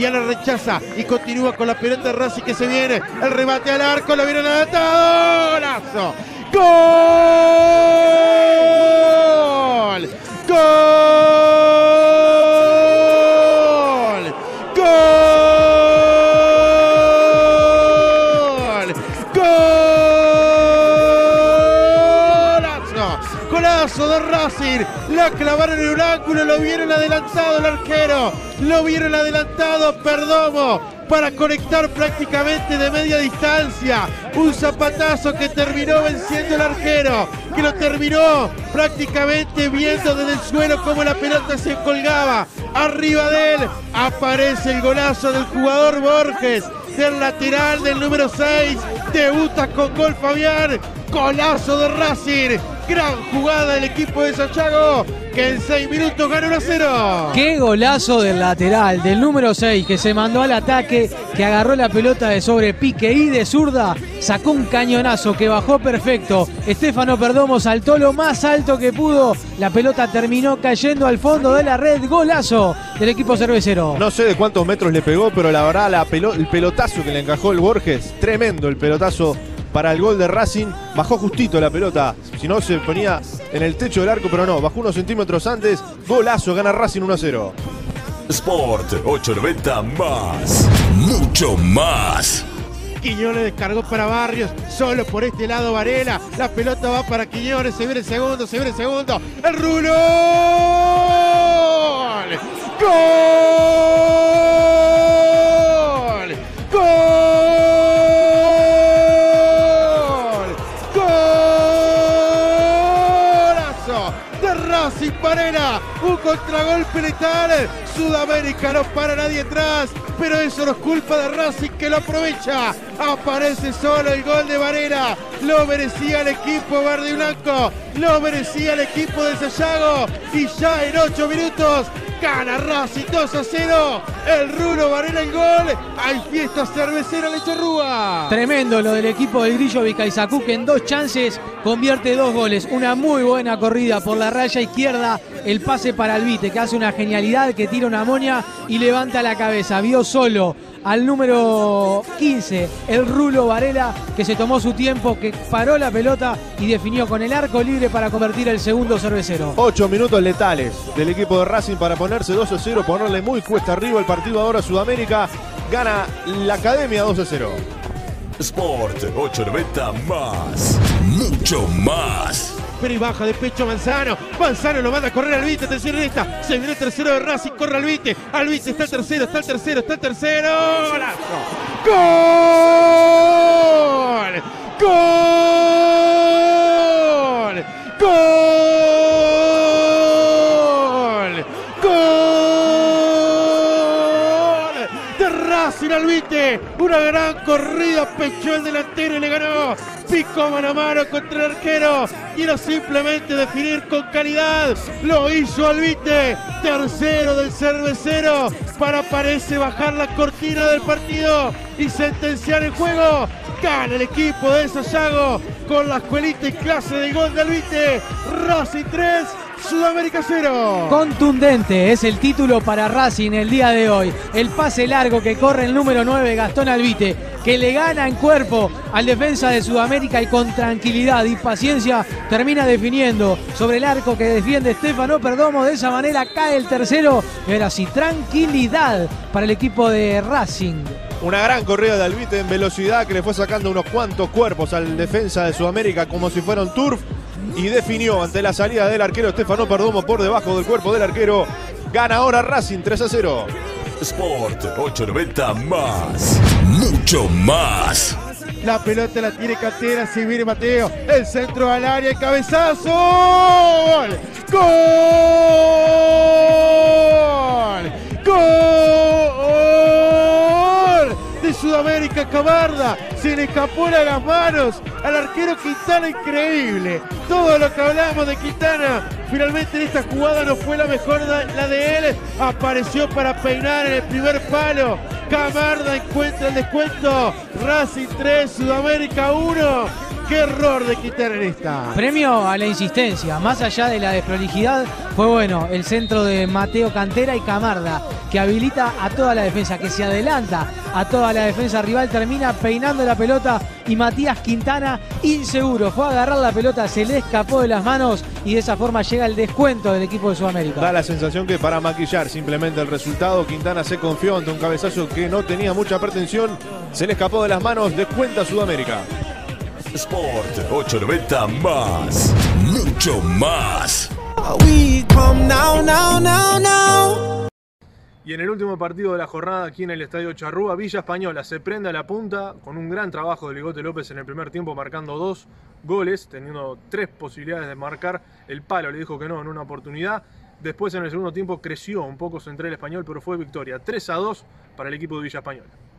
y a la rechaza y continúa con la pelota Racing que se viene. El remate al arco, lo vieron adelantado. ¡Golazo! ¡Gol! ¡Golazo de Racing! La clavaron en un lo vieron adelantado el arquero. Lo vieron adelantado Perdomo para conectar prácticamente de media distancia. Un zapatazo que terminó venciendo el arquero, que lo terminó prácticamente viendo desde el suelo cómo la pelota se colgaba. Arriba de él aparece el golazo del jugador Borges, del lateral del número 6. Debuta con gol Fabián. Golazo de Racing. Gran jugada del equipo de Santiago que en 6 minutos gana 1 a 0. Qué golazo del lateral, del número 6, que se mandó al ataque, que agarró la pelota de sobrepique y de zurda, sacó un cañonazo que bajó perfecto. Estefano Perdomo saltó lo más alto que pudo. La pelota terminó cayendo al fondo de la red. Golazo del equipo cervecero. No sé de cuántos metros le pegó, pero la verdad la pelo- el pelotazo que le encajó el Borges, tremendo el pelotazo para el gol de Racing. Bajó justito la pelota, si no se ponía en el techo del arco, pero no, bajó unos centímetros antes. Golazo, gana Racing 1 a 0. Sport 890 más. Mucho más. Quiñones descargó para Barrios, solo por este lado Varela. La pelota va para Quiñones, se viene el segundo, se viene el segundo. El rulo. ¡Gol! Un contragolpe letal. Sudamérica no para nadie atrás, pero eso no es culpa de Racing que lo aprovecha. Aparece solo el gol de Varela. Lo merecía el equipo verde y blanco. Lo merecía el equipo de Sayago. Y ya en 8 minutos gana Racing 2 a 0. El Rulo Varela el gol. Hay fiesta cervecera en Lecharrúa. Tremendo lo del equipo del Grillo Vicaizacú que en dos chances convierte dos goles. Una muy buena corrida por la raya izquierda. El pase para Albite que hace una genialidad que tira una moña y levanta la cabeza. Vio solo al número 15, el Rulo Varela, que se tomó su tiempo, que paró la pelota y definió con el arco libre para convertir el segundo cervecero. 8 minutos letales del equipo de Racing para ponerse 2 a 0, ponerle muy cuesta arriba el partido ahora Sudamérica. Gana la Academia 2 a 0. Sport 890 más. Mucho más. Pero y baja de pecho Manzano. Manzano lo manda a correr al Vite. Atención en esta. Se viene el tercero de Racing. Corre al Vite. Al Vite está el tercero. Está el tercero. Está el tercero. ¡Golazo! ¡Gol! ¡Gol! Racing al Vite. Una gran corrida. Pechó el delantero y le ganó. Pico mano a mano contra el arquero. Quiero simplemente definir con calidad. Lo hizo Albite. Tercero del cervecero. Para parece bajar la cortina del partido y sentenciar el juego. Gana el equipo de Sayago con la escuelita y clase de gol de Albite. Racing 3, Sudamérica 0. Contundente es el título para Racing el día de hoy. El pase largo que corre el número 9, Gastón Albite, que le gana en cuerpo al defensa de Sudamérica y con tranquilidad y paciencia termina definiendo sobre el arco que defiende Estefano Perdomo. De esa manera cae el tercero. Y ahora sí, tranquilidad para el equipo de Racing. Una gran corrida de Albite en velocidad que le fue sacando unos cuantos cuerpos al defensa de Sudamérica como si fuera un turf y definió ante la salida del arquero Estefano Perdomo por debajo del cuerpo del arquero. Gana ahora Racing 3 a 0. Sport 890 más. Mucho más. La pelota la tiene Cantera, se viene Mateo. El centro al área, el cabezazo. ¡Gol! ¡Gol! ¡Gol! De Sudamérica Camarda. Se le escapó de las manos al arquero Quintana, increíble. Todo lo que hablamos de Quintana, finalmente en esta jugada no fue la mejor la de él. Apareció para peinar en el primer palo. Camarda encuentra el descuento. Racing 3, Sudamérica 1. ¡Qué error de quitar en esta! Premio a la insistencia, más allá de la desprolijidad, fue bueno el centro de Mateo Cantera y Camarda, que habilita a toda la defensa, que se adelanta a toda la defensa rival, termina peinando la pelota y Matías Quintana, inseguro, fue a agarrar la pelota, se le escapó de las manos y de esa forma llega el descuento del equipo de Sudamérica. Da la sensación que para maquillar simplemente el resultado, Quintana se confió ante un cabezazo que no tenía mucha pretensión, se le escapó de las manos, descuenta Sudamérica. Sport 890 más. Mucho más. Y en el último partido de la jornada aquí en el Estadio Charrúa, Villa Española se prende a la punta con un gran trabajo de Ligote López en el primer tiempo, marcando dos goles, teniendo tres posibilidades de marcar. El palo le dijo que no en una oportunidad. Después en el segundo tiempo creció un poco Central Español, pero fue victoria 3 a 2 para el equipo de Villa Española.